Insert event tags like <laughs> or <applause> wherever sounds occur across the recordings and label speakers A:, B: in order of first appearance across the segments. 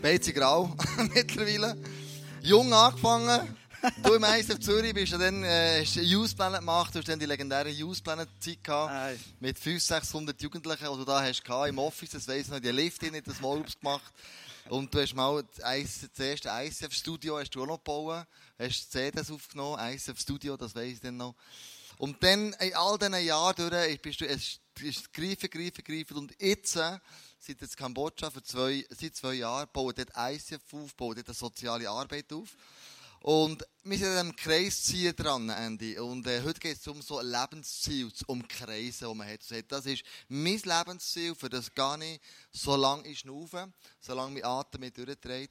A: Beizi grau <laughs> mittlerweile. Jung angefangen. Du im ISF Zürich bist ja dann, äh, hast Youth Planet gemacht, du hast dann die legendäre Youth Planet Zeit gehabt.
B: Nein.
A: Mit 500, 600 Jugendlichen, die du da hast gehabt, im Office, das weiss ich noch, die Lift in das Wallobs gemacht. Und du hast mal das erste ISF Studio hast du auch noch gebaut, hast CDs aufgenommen, ISF Studio, das weiss ich dann noch. Und dann, in all diesen Jahren durch, bist du, es ist greifen, greifen, greifen. Und jetzt, seit jetzt Kambodscha, für zwei, seit zwei Jahren, bauen dort ICF auf, bauen dort eine soziale Arbeit auf. Und wir sind an einem Kreisziel dran, Andy. Und äh, heute geht es um so ein Lebensziel, um Kreise, die man hat. Das ist mein Lebensziel, für das gar nicht so lange ich schnaufe, solange mein Atem mich durchdreht.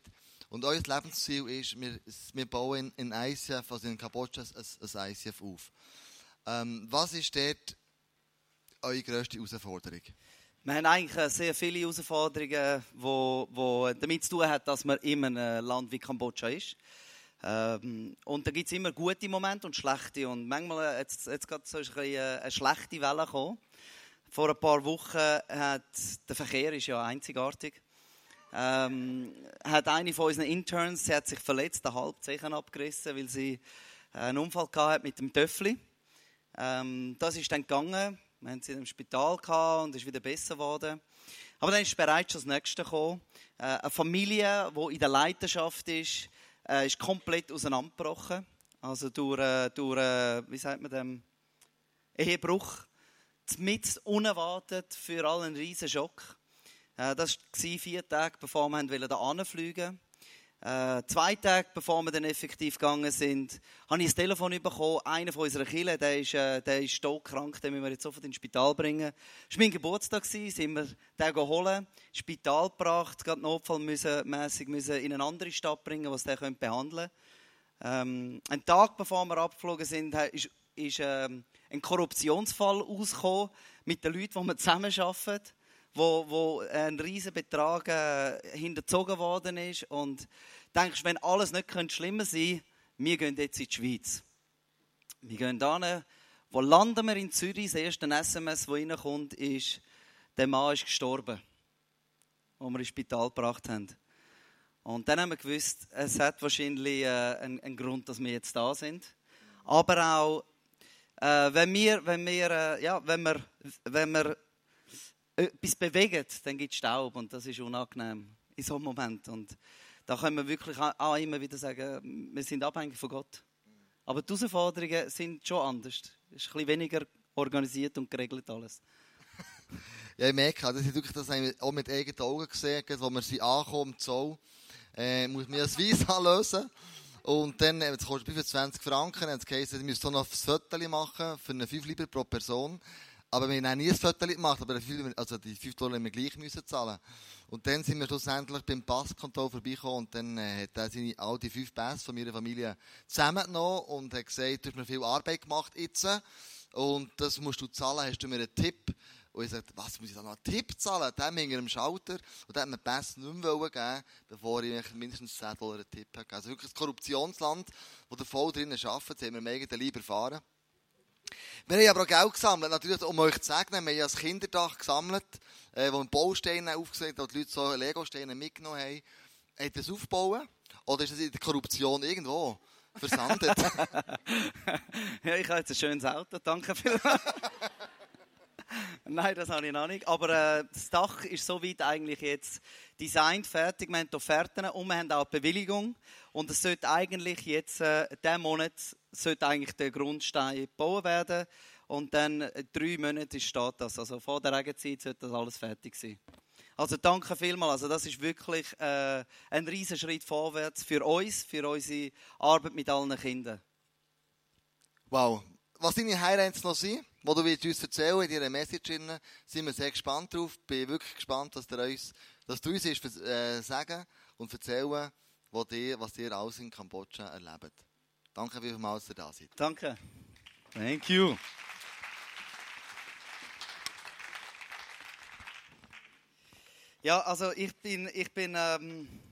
A: Und euer Lebensziel ist, wir, wir bauen in, in ICF, also in Kambodscha, ein, ein ICF auf. Ähm, was ist dort eure grösste Herausforderung?
B: Wir haben eigentlich sehr viele Herausforderungen, die damit zu tun haben, dass man in einem Land wie Kambodscha ist. Ähm, und da gibt es immer gute Momente und schlechte. Und manchmal, jetzt, jetzt gerade so eine, eine schlechte Welle gekommen. Vor ein paar Wochen hat der Verkehr ist ja einzigartig. Ähm, hat eine von unseren Interns, sie hat sich verletzt, den Halbzehen abgerissen, weil sie einen Unfall hatte mit dem Töffli. Ähm, das ist dann gegangen. Wir haben sie im Spital gehabt und ist wieder besser geworden. Aber dann ist bereits das Nächste gekommen. Äh, eine Familie, die in der Leidenschaft ist, äh, ist komplett auseinandergebrochen. Also durch, äh, durch wie sagt man dem, Ehebruch. Mit unerwartet für alle ein riesen Schock. Das war vier Tage, bevor wir anfliegen wollten. Äh, zwei Tage bevor wir dann effektiv gegangen sind, habe ich ein Telefon bekommen. Einer von unseren Kindern, der ist, äh, der ist krank, den müssen wir jetzt sofort ins Spital bringen. Es war mein Geburtstag, sind wir den ins Spital gebracht, gerade notfallmässig müssen in eine andere Stadt bringen, was der behandeln ähm, Ein Tag bevor wir abgeflogen sind, ist, ist ähm, ein Korruptionsfall ausgekommen mit den Leuten, die wir zusammenarbeiten wo, wo ein riesiger Betrag äh, hinterzogen worden ist. Und denkst, wenn alles nicht könnte schlimmer sein wir gehen jetzt in die Schweiz. Wir gehen da, wo landen wir in Zürich? Das erste SMS, das reinkommt, ist, der Mann ist gestorben, wo wir ins Spital gebracht haben. Und dann haben wir gewusst, es hat wahrscheinlich äh, einen, einen, Grund, dass wir jetzt da sind. Aber auch, äh, wenn wir, wenn wir, äh, ja, wenn wir, wenn wir etwas bewegt, dann gibt es Staub und das ist unangenehm in so einem Moment. Und da können wir wirklich auch immer wieder sagen, wir sind abhängig von Gott. Aber die Herausforderungen sind schon anders. Es ist ein bisschen weniger organisiert und geregelt alles. <laughs>
A: ja, ich merke, das ist wirklich das auch mit eigenen Augen gesehen, wo wir sie ankommen Zoll, äh, muss man das Visa <laughs> lösen. Und dann, es kostet 25 Franken, dann es geheißen, ich müsste noch ein Foto machen für eine 5 Lieber pro Person. Aber wir haben nie ein Foto gemacht, aber also die 5 Dollar haben wir gleich müssen zahlen. Und dann sind wir schlussendlich beim Passkontroll vorbeigekommen und dann äh, hat er seine, all die fünf Pässe von meiner Familie zusammengenommen und hat gesagt, du hast mir viel Arbeit gemacht jetzt und das musst du zahlen, hast du mir einen Tipp? Und ich sagte, was, muss ich da noch einen Tipp zahlen? Dem hing er am Schalter und der hat mir Pässe nicht mehr geben bevor ich mindestens 10 Dollar einen Tipp habe. Also wirklich ein Korruptionsland, wo der voll drinnen arbeitet, das haben wir mega lieber erfahren. Wir haben aber auch Geld gesammelt, natürlich, um euch zu sagen, wir haben ja das Kinderdach gesammelt, äh, wo wir Bausteine aufgesetzt haben, wo die Leute so Lego-Steine mitgenommen haben. Hat das aufgebaut? Oder ist das in der Korruption irgendwo versandet? <laughs> <laughs>
B: ja, ich habe jetzt ein schönes Auto, danke vielmals. <laughs> Nein, das habe ich noch nicht. Aber äh, das Dach ist soweit eigentlich jetzt designt, fertig. Wir haben die Offerten und wir haben auch eine Bewilligung. Und es sollte eigentlich jetzt, äh, diesen Monat, sollte eigentlich der Grundstein gebaut werden. Und dann äh, drei Monate steht das. Also vor der Regenzeit sollte das alles fertig sein. Also danke vielmals. Also das ist wirklich äh, ein riesen Schritt vorwärts für uns, für unsere Arbeit mit allen Kindern.
A: Wow. Was deine Highlights noch sind? wo du uns erzählen in deiner Message, sind wir sehr gespannt drauf. Bin wirklich gespannt, dass du uns, dass du uns ist, äh, sagen und erzählen, was dir, was dir alles in Kambodscha erlebt. Danke vielmals, dass ihr da seid.
B: Danke. Thank you. Ja, also ich bin, ich bin ähm,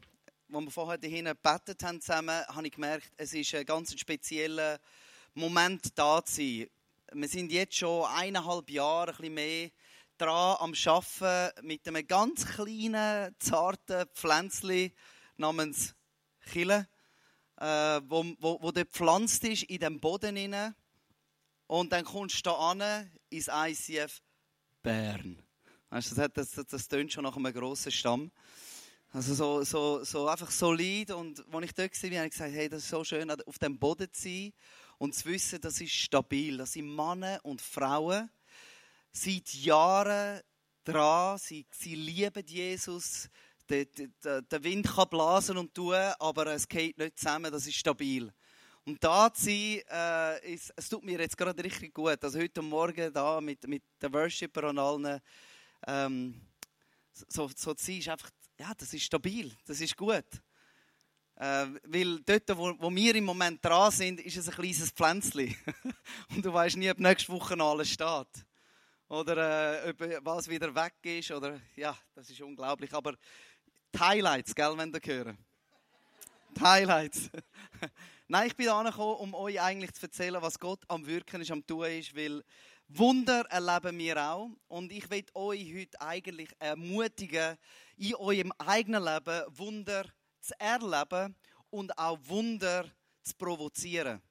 B: als wir vorher dahin gebetet haben zusammen, habe ich gemerkt, es ist ein ganz spezieller Moment da zu sein wir sind jetzt schon eineinhalb Jahre, ein bisschen mehr, dran am Arbeiten mit einem ganz kleinen, zarten Pflänzchen namens Chile, äh, wo, wo, wo dort gepflanzt ist in dem Boden hinein. Und dann kommst du da an ins ICF Bern. Weißt, das, hat, das, das tönt schon nach einem grossen Stamm. Also so, so, so einfach solid. Und als ich dort war, habe ich gesagt, hey, das ist so schön, auf dem Boden zu sein und zu wissen, das ist stabil. Das sind Männer und Frauen seit Jahren dran. Sie, sie lieben Jesus. Der, der, der Wind kann blasen und tun, aber es geht nicht zusammen. Das ist stabil. Und da zu sein, äh, ist, es tut mir jetzt gerade richtig gut. Also heute Morgen da mit, mit den Worshipper und allen, ähm, so, so zu sein, ist einfach, ja, das ist stabil, das ist gut. Äh, weil dort, wo, wo, wir im Moment dran sind, ist es ein kleines Pflänzchen. <laughs> und du weißt nie, ob nächste Woche alles steht. Oder äh, ob was wieder weg ist. Oder, ja, das ist unglaublich. Aber die Highlights, gell, wenn ihr hören. Die Highlights. <laughs> Nein, ich bin angekommen, um euch eigentlich zu erzählen, was Gott am Wirken ist, am Tun ist, weil Wunder erleben wir auch. Und ich will euch heute eigentlich ermutigen, in eurem eigenen Leben Wunder zu erleben und auch Wunder zu provozieren.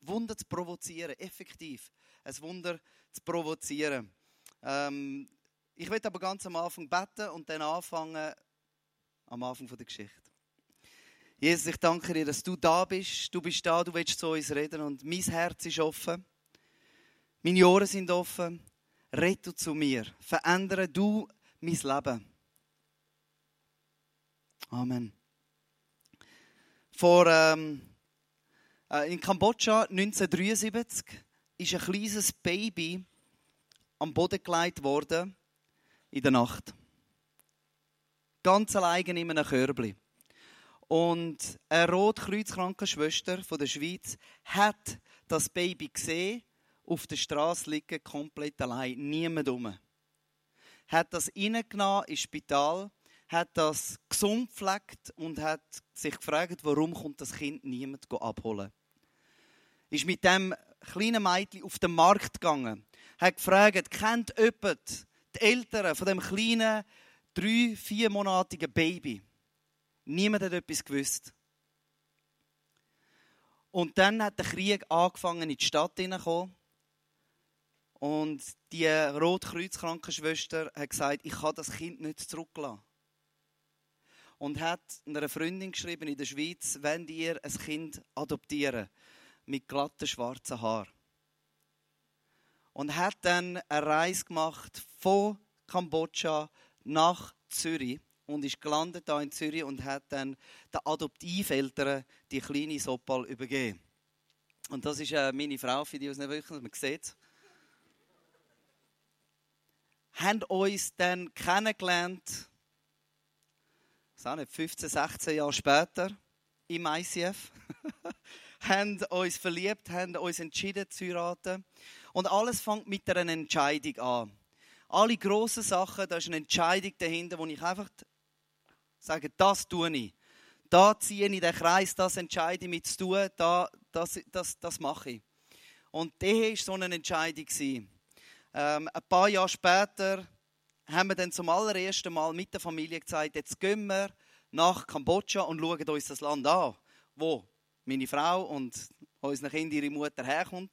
B: Wunder zu provozieren, effektiv. Ein Wunder zu provozieren. Ähm, ich will aber ganz am Anfang beten und dann anfangen, am Anfang der Geschichte. Jesus, ich danke dir, dass du da bist. Du bist da, du willst zu uns reden und mein Herz ist offen. Meine Ohren sind offen. Du zu mir. Verändere du mein Leben. Amen. Vor, ähm, äh, in Kambodscha 1973 ist ein kleines Baby am Boden gelegt worden in der Nacht. Ganz allein in einem Körbchen. Und eine Rotkreuzkrankenschwester von der Schweiz hat das Baby gesehen, auf der Straße liegen, komplett allein, niemand um. Hat das reingenommen ins Spital, hat das gesund gepflegt und hat sich gefragt, warum kommt das Kind niemand abholen. Ist mit dem kleinen Mädchen auf den Markt gegangen, hat gefragt, kennt jemand die Eltern von dem kleinen, drei-, viermonatigen Baby? Niemand hat etwas gewusst. Und dann hat der Krieg angefangen, in die Stadt hineinzukommen. Und die Rotkreuz-Krankenschwester hat gesagt, ich kann das Kind nicht zurücklassen. Und hat einer Freundin geschrieben in der Schweiz, wenn ihr ein Kind adoptieren mit glatten schwarzen Haaren. Und hat dann eine Reise gemacht von Kambodscha nach Zürich und ist gelandet da in Zürich und hat dann den Adoptiveltern die kleine Sopal übergeben. Und das ist äh, meine Frau, für die es nicht wirklich man sieht. Haben uns dann kennengelernt, ich nicht, 15, 16 Jahre später im ICF. <laughs> haben uns verliebt, haben uns entschieden zu heiraten. Und alles fängt mit einer Entscheidung an. Alle grossen Sachen, da ist eine Entscheidung dahinter, wo ich einfach Sagen, das tue ich. Da ziehe ich den Kreis, das entscheide ich mit zu tun, da, das, das, das mache ich. Und das war so eine Entscheidung. Ähm, ein paar Jahre später haben wir dann zum allerersten Mal mit der Familie gesagt, jetzt gehen wir nach Kambodscha und schauen uns das Land an, wo meine Frau und unsere Kinder, ihre Mutter herkommt.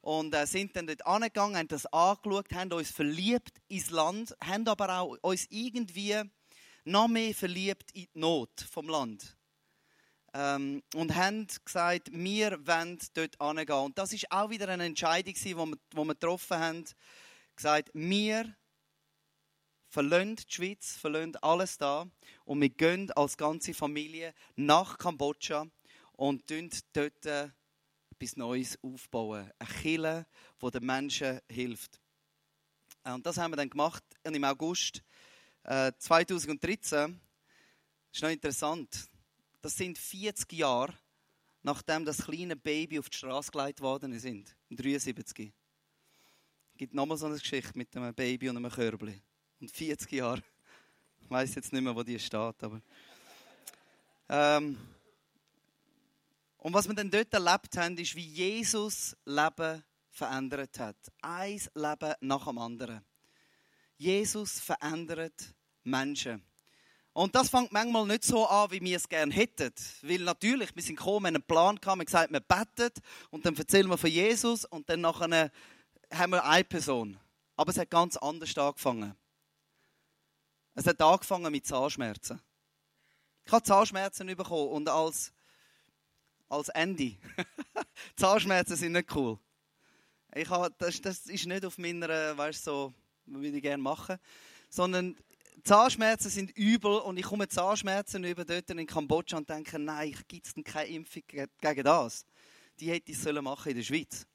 B: Und äh, sind dann dort angegangen, haben das angeschaut, haben uns verliebt ins Land, haben aber auch uns irgendwie noch mehr verliebt in die Not vom Land. Ähm, und haben gesagt, wir wollen dort hingehen. Und das ist auch wieder eine Entscheidung, die wir, die wir getroffen haben. Gesagt, wir verlassen die Schweiz, verlassen alles da und wir gehen als ganze Familie nach Kambodscha und dort etwas Neues aufbauen. Eine Kirche, die den Menschen hilft. Und das haben wir dann gemacht. Und im August 2013, äh, ist noch interessant, das sind 40 Jahre, nachdem das kleine Baby auf die Straße geleitet worden ist, im 73. Es gibt nochmal so eine Geschichte mit einem Baby und einem Körbli. Und 40 Jahre. <laughs> Ich weiß jetzt nicht mehr, wo die steht, aber. Ähm, und was wir dann dort erlebt haben, ist, wie Jesus Leben verändert hat. Ein Leben nach dem anderen. Jesus verändert Menschen. Und das fängt manchmal nicht so an, wie wir es gerne hätten. Weil natürlich, wir sind gekommen, wir haben einen Plan gehabt, wir haben gesagt, wir beten und dann erzählen wir von Jesus und dann nachher haben wir eine Person. Aber es hat ganz anders angefangen. Es hat angefangen mit Zahnschmerzen. Ich habe Zahnschmerzen bekommen und als, als Ende. <laughs> Zahnschmerzen sind nicht cool. Ich habe, das, das ist nicht auf meiner, weißt so, würde ich gerne machen, sondern Zahnschmerzen sind übel und ich komme Zahnschmerzen über dort in Kambodscha und denke, nein, gibt es denn keine Impfung gegen das? Die hätte ich sollen machen in der Schweiz.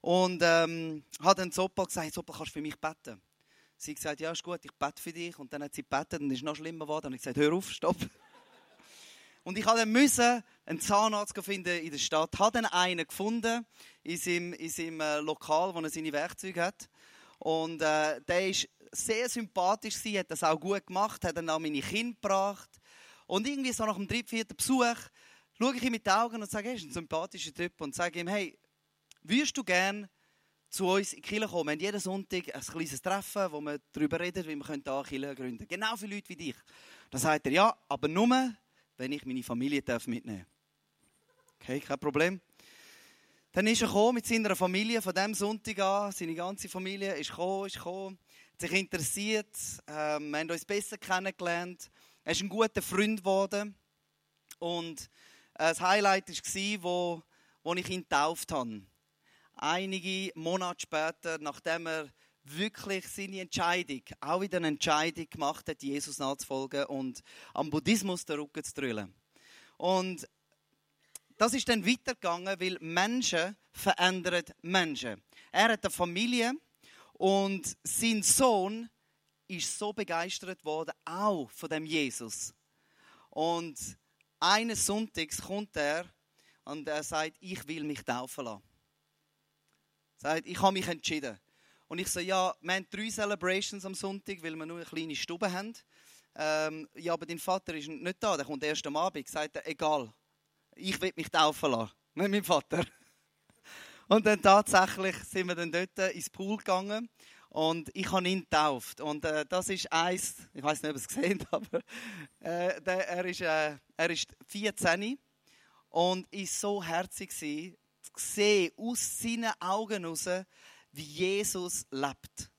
B: Und ähm, hat dann Sopa gesagt, Sopa, kannst du für mich beten? Sie hat gesagt, ja, ist gut, ich bete für dich. Und dann hat sie gebetet und es ist noch schlimmer geworden. Und ich gesagt, hör auf, stopp. Und ich musste einen Zahnarzt finden in der Stadt. Ich habe dann einen gefunden in seinem, in seinem äh, Lokal, wo er seine Werkzeuge hat. Und äh, der ist sehr sympathisch gewesen, hat das auch gut gemacht, hat dann auch meine Kinder gebracht. Und irgendwie so nach dem dritten, vierten Besuch schaue ich ihm mit den Augen und sage, er ist ein sympathischer Typ und sage ihm, hey, würdest du gerne zu uns in die Kirche kommen? Wir haben jeden Sonntag ein kleines Treffen, wo wir darüber reden, wie wir hier Kirche gründen können. Genau für Leute wie dich. Dann sagt er, ja, aber nur, wenn ich meine Familie mitnehmen darf. Okay, kein Problem. Dann ist er gekommen mit seiner Familie von dem Sonntag an. Seine ganze Familie ist gekommen, ist gekommen, hat sich interessiert. Ähm, wir haben uns besser kennengelernt. Er ist ein guter Freund geworden. Und äh, das Highlight war, wo, wo ich ihn getauft habe. Einige Monate später, nachdem er wirklich seine Entscheidung, auch wieder eine Entscheidung gemacht hat, Jesus nachzufolgen und am Buddhismus den Rücken zu drüllen. Und das ist dann weitergegangen, weil Menschen verändern Menschen. Er hat eine Familie und sein Sohn ist so begeistert worden, auch von dem Jesus. Und eines Sonntags kommt er und er sagt, ich will mich taufen lassen. Er sagt, ich habe mich entschieden. Und ich so, ja, wir haben drei Celebrations am Sonntag, weil wir nur eine kleine Stube haben. Ähm, ja, aber dein Vater ist nicht da, der kommt erst am Abend. Sagt er, egal, ich will mich taufen lassen. Nicht mein Vater. <laughs> Und dann tatsächlich sind wir dann dort ins Pool gegangen und ich habe ihn getauft. Und äh, das ist eins, ich weiß nicht, ob ihr es gesehen habt, aber äh, der, er, ist, äh, er ist 14 und ist so herzig zu sehen aus seinen Augen heraus, wie Jesus lebt.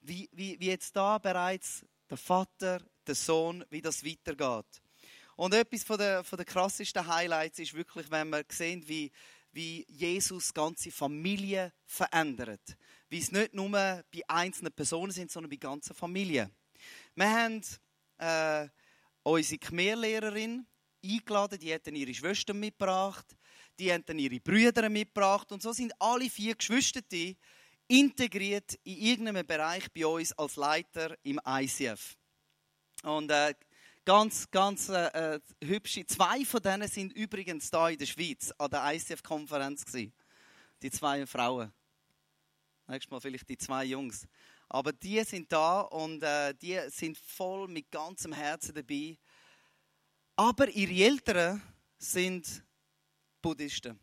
B: Wie, wie, wie jetzt da bereits der Vater, der Sohn, wie das weitergeht. Und etwas von der, von der krassesten Highlights ist wirklich, wenn wir sehen, wie, wie Jesus ganze Familie verändert. Wie es nicht nur bei einzelnen Personen sind, sondern bei ganzen Familien. Wir haben äh, unsere Khmerlehrerin eingeladen, die hat dann ihre Schwestern mitgebracht, die haben dann ihre Brüder mitgebracht und so sind alle vier Geschwister integriert in irgendeinem Bereich bei uns als Leiter im ICF. Und äh, ganz, ganz äh, äh, hübsche. Zwei von denen sind übrigens da in der Schweiz an der ICF-Konferenz Die zwei Frauen. Nächstes Mal vielleicht die zwei Jungs. Aber die sind da und äh, die sind voll mit ganzem Herzen dabei. Aber ihre Eltern sind Buddhisten.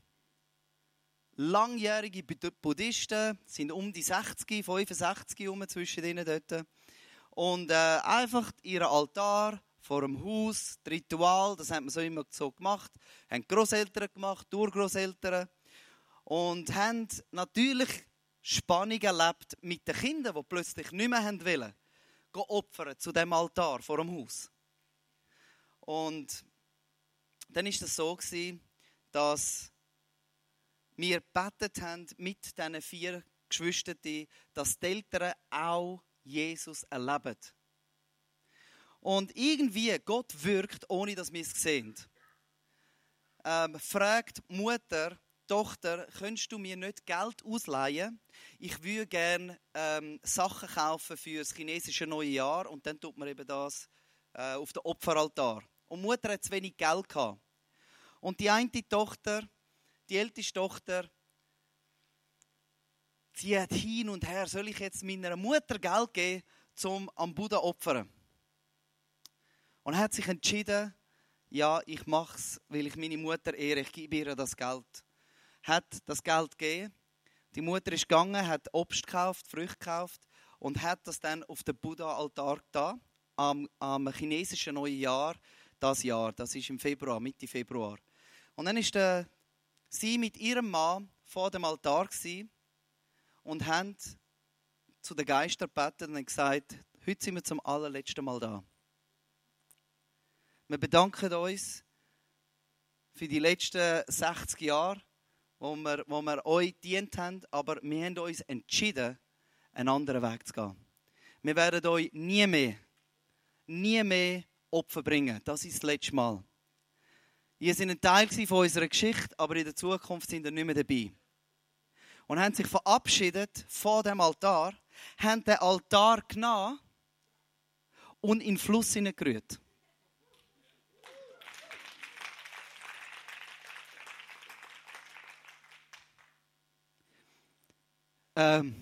B: Langjährige Buddhisten sind um die 60, 65 herum zwischen denen dort. Und äh, einfach ihren Altar vor dem Haus, das Ritual, das haben wir so immer so gemacht, haben Großeltern gemacht, Urgroßeltern und haben natürlich Spannung erlebt mit den Kindern, die plötzlich nicht mehr haben wollen, opfern zu dem Altar vor dem Haus. Und dann ist es so gewesen, dass wir gebetet haben mit diesen vier Geschwistern, dass die Eltern auch Jesus erleben. Und irgendwie, Gott wirkt, ohne dass wir es sehen. Ähm, fragt Mutter, Tochter, könntest du mir nicht Geld ausleihen? Ich würde gerne ähm, Sachen kaufen für das chinesische neue Jahr und dann tut man eben das äh, auf den Opferaltar. Und Mutter hat zu wenig Geld gehabt. Und die eine Tochter, die älteste Tochter, sie hat hin und her, soll ich jetzt meiner Mutter Geld geben, um am Buddha opfern? Und er hat sich entschieden, ja, ich mache es, weil ich meine Mutter ehre, ich gebe ihr das Geld. Hat das Geld gegeben. Die Mutter ist gegangen, hat Obst gekauft, Früchte gekauft und hat das dann auf den Buddha-Altar da am, am chinesischen neuen Jahr, das Jahr, das ist im Februar, Mitte Februar. Und dann ist der, sie mit ihrem Mann vor dem Altar gewesen und haben zu den Geistern gebeten und gesagt, heute sind wir zum allerletzten Mal da. Wir bedanken uns für die letzten 60 Jahre, wo wir, wo wir euch dient haben, aber wir haben uns entschieden, einen anderen Weg zu gehen. Wir werden euch nie mehr, nie mehr Opfer bringen. Das ist das letzte Mal. Ihr seid ein Teil von unserer Geschichte, aber in der Zukunft sind ihr nicht mehr dabei. Und haben sich verabschiedet von dem Altar, haben den Altar genommen und in den Fluss hineingerührt. Ähm,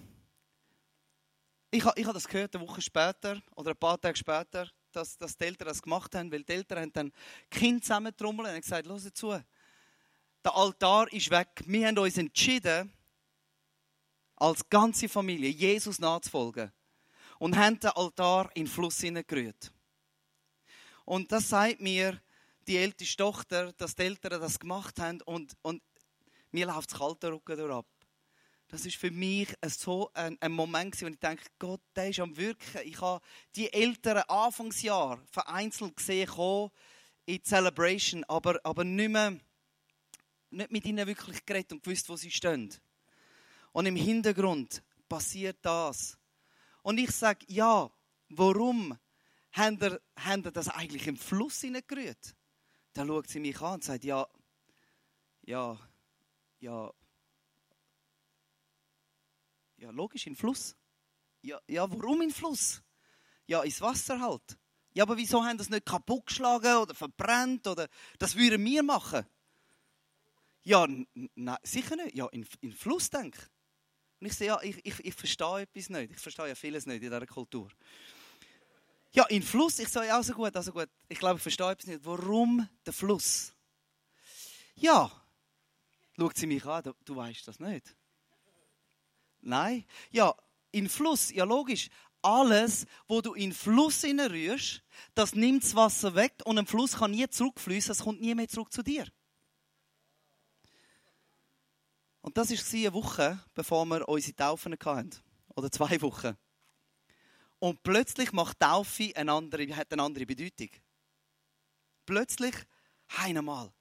B: ich habe ich ha das gehört, eine Woche später oder ein paar Tage später, dass, dass die Eltern das gemacht haben, weil die Eltern haben dann Kind zusammentrommelt und gesagt, hör zu, der Altar ist weg. Wir haben uns entschieden, als ganze Familie Jesus nachzufolgen und haben den Altar in den Fluss hineingerührt. Und das sagt mir die älteste Tochter, dass die Eltern das gemacht haben und, und mir läuft das kalte Rücken durch ab. Das ist für mich so ein, ein Moment, wo ich denke, Gott, der ist am Wirken. Ich habe die älteren Anfangsjahre vereinzelt gesehen, in Celebration, aber, aber nicht mehr nicht mit ihnen wirklich geredet und gewusst, wo sie stehen. Und im Hintergrund passiert das. Und ich sage, ja, warum haben ihr, haben ihr das eigentlich im Fluss hineingerührt? Dann schaut sie mich an und sagt, ja, ja, ja, ja, logisch, in Fluss. Ja, ja, warum in Fluss? Ja, ins Wasser halt. Ja, aber wieso haben das nicht kaputt geschlagen oder verbrannt oder das würden wir machen? Ja, nein, sicher nicht. Ja, in, in Fluss denk. Und ich sehe, ja, ich, ich, ich verstehe etwas nicht. Ich verstehe ja vieles nicht in dieser Kultur. Ja, in Fluss. Ich sage, ja, also gut, also gut. Ich glaube, ich verstehe etwas nicht. Warum der Fluss? Ja, schaut sie mich an, du, du weißt das nicht. Nein. Ja, in Fluss, ja logisch. Alles, wo du in Fluss rührst, das nimmt das Wasser weg und ein Fluss kann nie zurückfließen, es kommt nie mehr zurück zu dir. Und das war eine Woche, bevor wir unsere Taufen hatten. Oder zwei Wochen. Und plötzlich macht Taufe eine andere, hat eine andere Bedeutung. Plötzlich, einmal.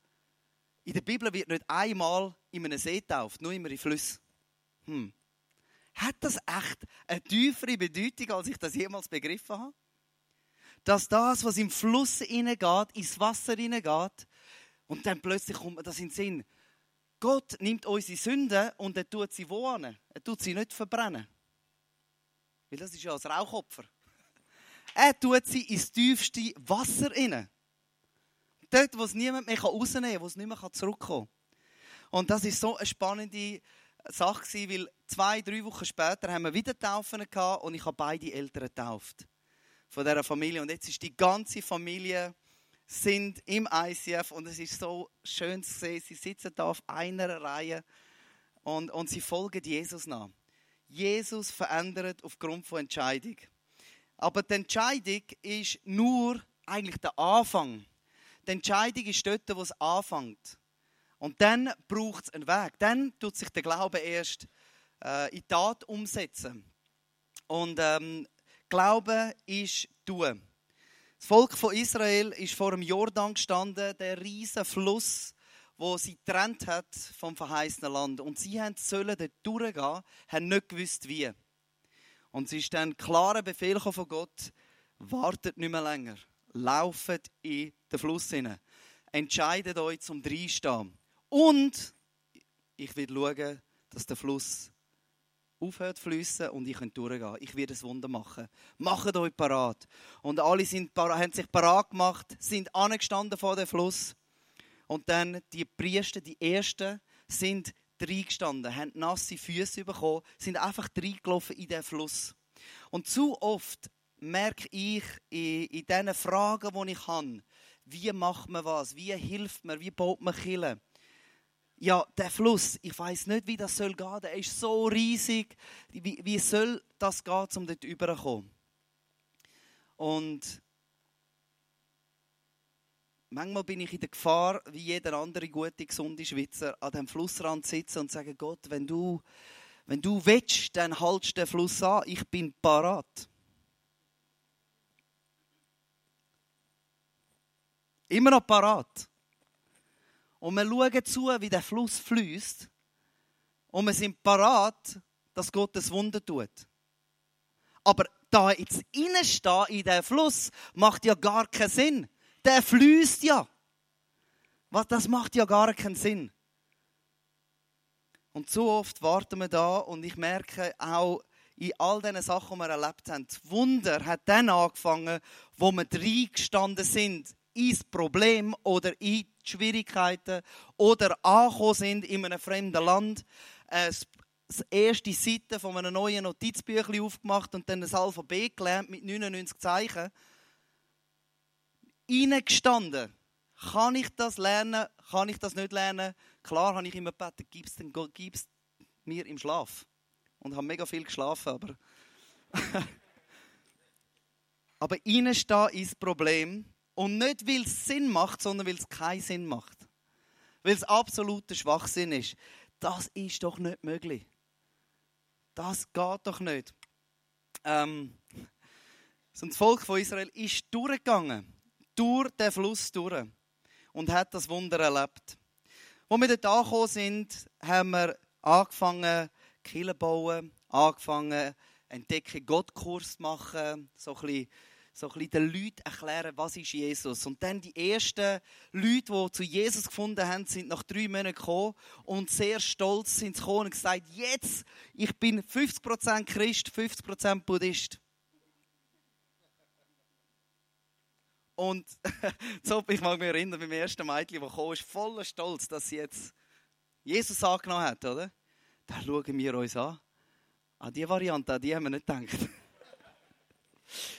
B: In der Bibel wird nicht einmal in einem See getauft, nur immer in Flüssen. Hm. Hat das echt eine tiefere Bedeutung, als ich das jemals begriffen habe? Dass das, was im Fluss hineingeht, ins Wasser hineingeht, und dann plötzlich kommt mir das in den Sinn. Gott nimmt unsere Sünden und er tut sie wo an? Er tut sie nicht verbrennen. Weil das ist ja ein Rauchopfer. Er tut sie ins tiefste Wasser rein. Dort, wo es niemand mehr rausnehmen kann, wo es nicht mehr zurückkommen kann. Und das ist so eine spannende Sache weil zwei, drei Wochen später haben wir wieder Taufen gehabt und ich habe beide Eltern getauft. Von dieser Familie. Und jetzt ist die ganze Familie sind im ICF und es ist so schön zu sehen. Sie sitzen da auf einer Reihe und, und sie folgen Jesus nach. Jesus verändert aufgrund von Entscheidung. Aber die Entscheidung ist nur eigentlich der Anfang. Die Entscheidung ist dort, wo es anfängt. Und dann braucht es einen Weg. Dann tut sich der Glaube erst äh, in Tat umsetzen. Und ähm, Glaube ist tun. Das Volk von Israel ist vor dem Jordan gestanden, der riesige Fluss, wo sie trennt hat vom verheißenen Land. Und sie sollen dort durchgehen, haben nicht gewusst wie. Und es ist dann klarer Befehl von Gott: wartet nicht mehr länger, laufet in den Fluss hinein, entscheidet euch zum Dreinstehen. Und ich werde schauen, dass der Fluss aufhört zu fließen und ich könnt durchgehen. Ich werde ein Wunder machen. Macht euch parat. Und alle sind, haben sich parat gemacht, sind angestanden vor dem Fluss. Und dann die Priester, die Ersten, sind reingestanden, haben nasse Füße bekommen, sind einfach reingelaufen in den Fluss. Und zu oft merke ich in, in diesen Fragen, die ich habe, wie macht man was, wie hilft man, wie baut man Kille, ja, der Fluss, ich weiß nicht, wie das soll gehen. Der ist so riesig. Wie, wie soll das gehen, um dort rüberzukommen? Und manchmal bin ich in der Gefahr, wie jeder andere gute, gesunde Schweizer, an dem Flussrand sitzen und sagen, Gott, wenn du, wenn du willst, dann haltst den Fluss an. Ich bin parat. Immer noch parat. Und wir schauen zu, wie der Fluss fließt. Und wir sind parat, dass Gott das Wunder tut. Aber da jetzt reinstehen in den Fluss macht ja gar keinen Sinn. Der fließt ja. Was, das macht ja gar keinen Sinn. Und so oft warten wir da und ich merke auch in all diesen Sachen, die wir erlebt haben, das Wunder hat dann angefangen, wo wir reingestanden sind ins Problem oder in die Schwierigkeiten oder angekommen sind in einem fremden Land, äh, das erste Seite von einem neuen Notizbüchlein aufgemacht und dann das Alphabet gelernt mit 99 Zeichen. Reingestanden. Kann ich das lernen? Kann ich das nicht lernen? Klar habe ich immer gebeten, gib's dann gib's mir im Schlaf. Und habe mega viel geschlafen, aber... <laughs> aber reinstehen ist das Problem. Und nicht, weil es Sinn macht, sondern weil es keinen Sinn macht. Weil es absoluter Schwachsinn ist. Das ist doch nicht möglich. Das geht doch nicht. Ähm, das Volk von Israel ist durchgegangen, durch den Fluss durch und hat das Wunder erlebt. Als wir dort angekommen sind, haben wir angefangen, Kirchen bauen, angefangen, Entdecken Gottkurs zu machen, so ein bisschen so ein bisschen den Leuten erklären, was ist Jesus. Und dann die ersten Leute, die zu Jesus gefunden haben, sind nach drei Monaten gekommen und sehr stolz sind sie gekommen und gesagt, jetzt, ich bin 50% Christ, 50% Buddhist. Und <laughs> so, ich mag mich erinnern, beim ersten Mädchen, das kam, ist voller Stolz, dass sie jetzt Jesus angenommen hat, oder? Da schauen wir uns an. An diese Variante, an die haben wir nicht gedacht.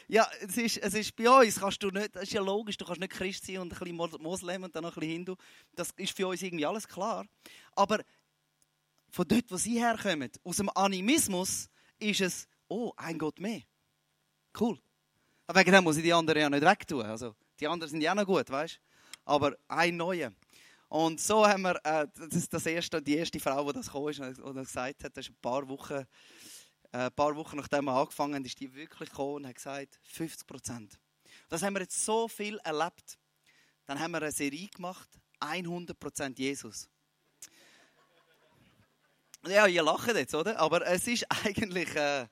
B: Ja, es ist, es ist bei uns, kannst du nicht, das ist ja logisch, du kannst nicht Christ sein und ein bisschen Moslem und dann noch ein bisschen Hindu. Das ist für uns irgendwie alles klar. Aber von dort, wo sie herkommen, aus dem Animismus, ist es, oh, ein Gott mehr. Cool. Aber wegen dem muss ich die anderen ja nicht wegtun. Also, die anderen sind ja auch noch gut, weißt? Aber ein neuer. Und so haben wir, äh, das ist das erste, die erste Frau, die das kam und gesagt hat, das ist ein paar Wochen ein paar Wochen nachdem wir angefangen haben, ist die wirklich gekommen und hat gesagt, 50 Prozent. Das haben wir jetzt so viel erlebt. Dann haben wir eine Serie gemacht, 100 Prozent Jesus. Ja, ihr lacht jetzt, oder? Aber es ist eigentlich, äh,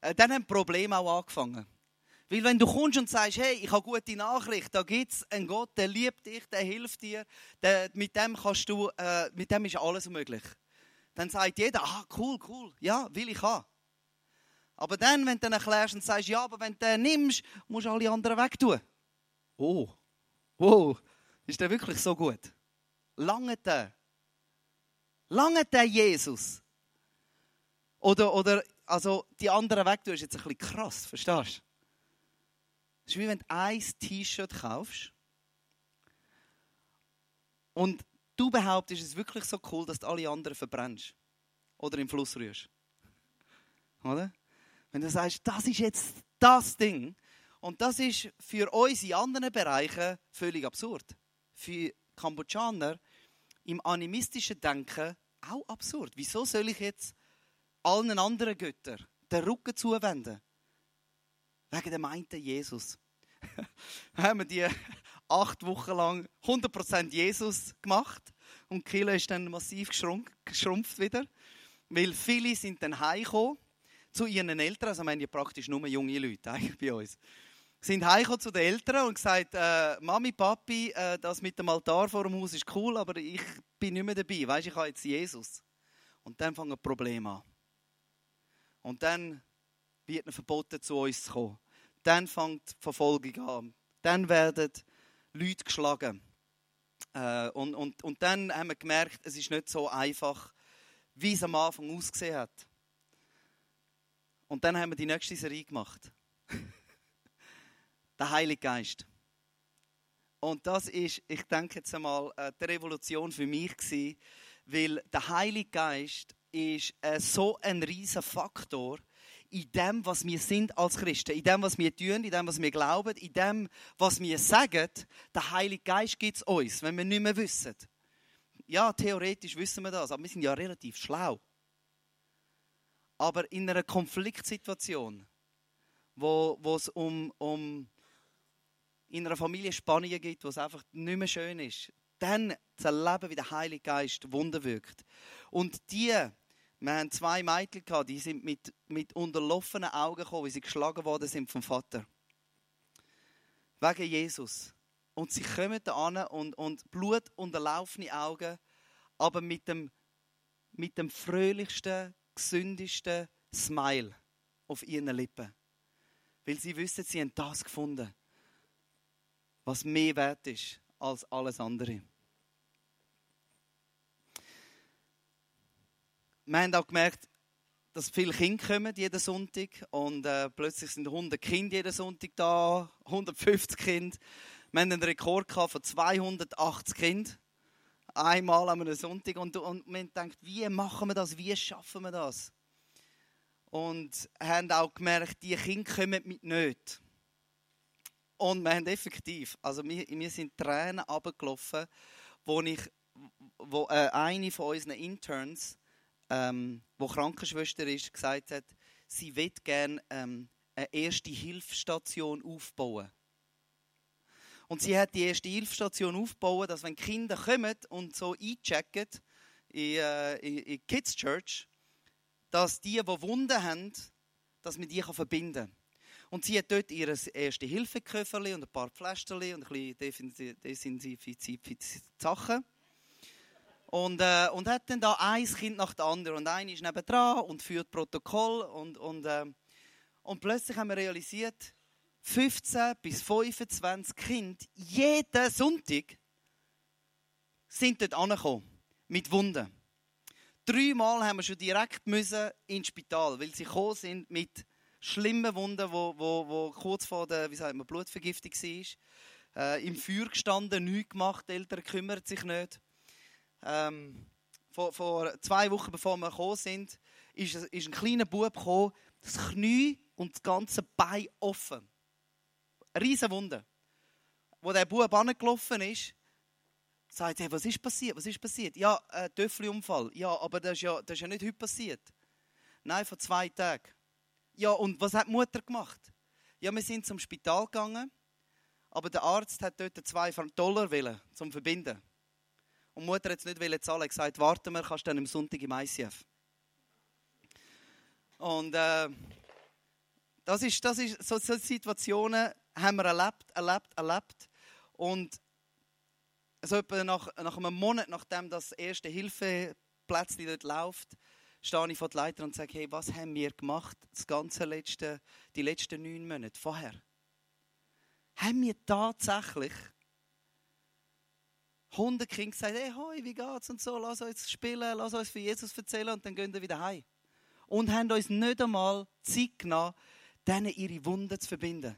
B: äh, dann haben Probleme auch angefangen. Weil wenn du kommst und sagst, hey, ich habe gute Nachricht, da gibt es einen Gott, der liebt dich, der hilft dir, der, mit dem kannst du, äh, mit dem ist alles möglich. Dann sagt jeder, ah, cool, cool, ja, will ich haben. Aber dann, wenn du dann erklärst und sagst, ja, aber wenn du den nimmst, musst du alle anderen wegtun. Oh, wow, ist der wirklich so gut? Lange der? Lange der Jesus? Oder, oder also die anderen wegtun, ist jetzt ein bisschen krass, verstehst du? Es ist wie wenn du ein T-Shirt kaufst und du behauptest, es ist wirklich so cool, dass du alle anderen verbrennst oder im Fluss rührst. Oder? Wenn du sagst, das ist jetzt das Ding. Und das ist für uns in anderen Bereichen völlig absurd. Für Kambodschaner im animistischen Denken auch absurd. Wieso soll ich jetzt allen anderen Göttern den Rücken zuwenden? Wegen dem meinten Jesus. <laughs> haben wir die acht Wochen lang 100% Jesus gemacht und Kille ist dann massiv geschrumpft wieder, weil viele sind dann heimgekommen zu ihren Eltern, also wir haben ja praktisch nur junge Leute eigentlich bei uns, sind heimgekommen zu den Eltern und gesagt, äh, Mami, Papi, äh, das mit dem Altar vor dem Haus ist cool, aber ich bin nicht mehr dabei, weißt, ich habe jetzt Jesus. Und dann fangen Probleme an. Und dann wird ihnen verboten, zu uns zu kommen. Dann fängt die Verfolgung an. Dann werden Leute geschlagen. Äh, und, und, und dann haben wir gemerkt, es ist nicht so einfach, wie es am Anfang ausgesehen hat. Und dann haben wir die nächste Serie gemacht. <laughs> der Heilige Geist. Und das ist, ich denke jetzt einmal, äh, die Revolution für mich gewesen, Weil der Heilige Geist ist äh, so ein riesiger Faktor in dem, was wir sind als Christen, in dem, was wir tun, in dem, was wir glauben, in dem, was wir sagen. Der Heilige Geist gibt es uns, wenn wir nicht mehr wissen. Ja, theoretisch wissen wir das, aber wir sind ja relativ schlau. Aber in einer Konfliktsituation, wo, wo es um, um in einer Familie Spannungen gibt, wo es einfach nicht mehr schön ist, dann zu erleben, wie der Heilige Geist Wunder wirkt. Und die, wir haben zwei Mädchen gehabt, die sind mit, mit unterlaufenen Augen gekommen, wie sie geschlagen worden sind vom Vater. Wegen Jesus. Und sie kommen da an und, und blutunterlaufene Augen, aber mit dem, mit dem fröhlichsten, gesündesten Smile auf ihren Lippen. Weil sie wissen, sie haben das gefunden, was mehr wert ist als alles andere. Wir haben auch gemerkt, dass viele Kinder kommen jeden Sonntag und äh, plötzlich sind 100 Kinder jeden Sonntag da, 150 Kinder. Wir haben einen Rekord von 280 Kindern einmal an einem Sonntag und, und haben gedacht, wie machen wir das, wie schaffen wir das? Und haben auch gemerkt, die Kinder kommen mit Nöten. Und wir haben effektiv, also wir, wir sind Tränen abgelaufen, wo, ich, wo äh, eine von unseren Interns, ähm, wo Krankenschwester ist, gesagt hat, sie will gerne ähm, eine erste Hilfsstation aufbauen. Und sie hat die erste Hilfsstation aufgebaut, dass wenn Kinder kommen und so einchecken in, äh, in, Kids Church, dass die, die Wunden haben, dass man die verbinden kann. Und sie hat dort ihr erste Hilfeköfferli und ein paar Pflästerli und ein bisschen desinfizierte Sachen. Und, äh, und hat dann da ein Kind nach dem anderen. Und einer ist nebendran und führt Protokoll. Und, und, äh, und plötzlich haben wir realisiert, 15 bis 25 Kinder jeden Sonntag sind dort angekommen. Mit Wunden. Dreimal haben wir schon direkt müssen ins Spital, weil sie gekommen sind mit schlimmen Wunden, wo, wo, wo kurz vor der wie sagt man, Blutvergiftung war. Äh, Im Feuer gestanden, nichts gemacht, die Eltern kümmern sich nicht. Ähm, vor, vor, zwei Wochen bevor wir gekommen sind, ist, ist ein kleiner Bub gekommen, das Knie und das ganze Bein offen. Riesige Wunde. Wo der Bub angelaufen ist, sagt er, was ist passiert? Was ist passiert? Ja, ein Töffelunfall. Ja, aber das ist ja, das ist ja nicht heute passiert. Nein, vor zwei Tagen. Ja, und was hat die Mutter gemacht? Ja, wir sind zum Spital gegangen, aber der Arzt hat dort zwei Dollar wollen, zum Verbinden. Und die Mutter hat es nicht zahlen, hat gesagt, warte mal, kannst dann am Sonntag im ICF. Und äh, das ist, das ist, so, so Situationen haben wir erlebt, erlebt, erlebt. Und so etwa nach, nach einem Monat, nachdem das erste Hilfeplätzchen dort läuft, stehe ich vor den Leiter und sage, hey, was haben wir gemacht, das ganze letzte, die letzten neun Monate vorher? Haben wir tatsächlich 100 Kinder gesagt, hey, hoi, wie geht's und so, lass uns spielen, lass uns für Jesus erzählen und dann gehen wir wieder heim. Und haben uns nicht einmal Zeit genommen, denen ihre Wunden zu verbinden.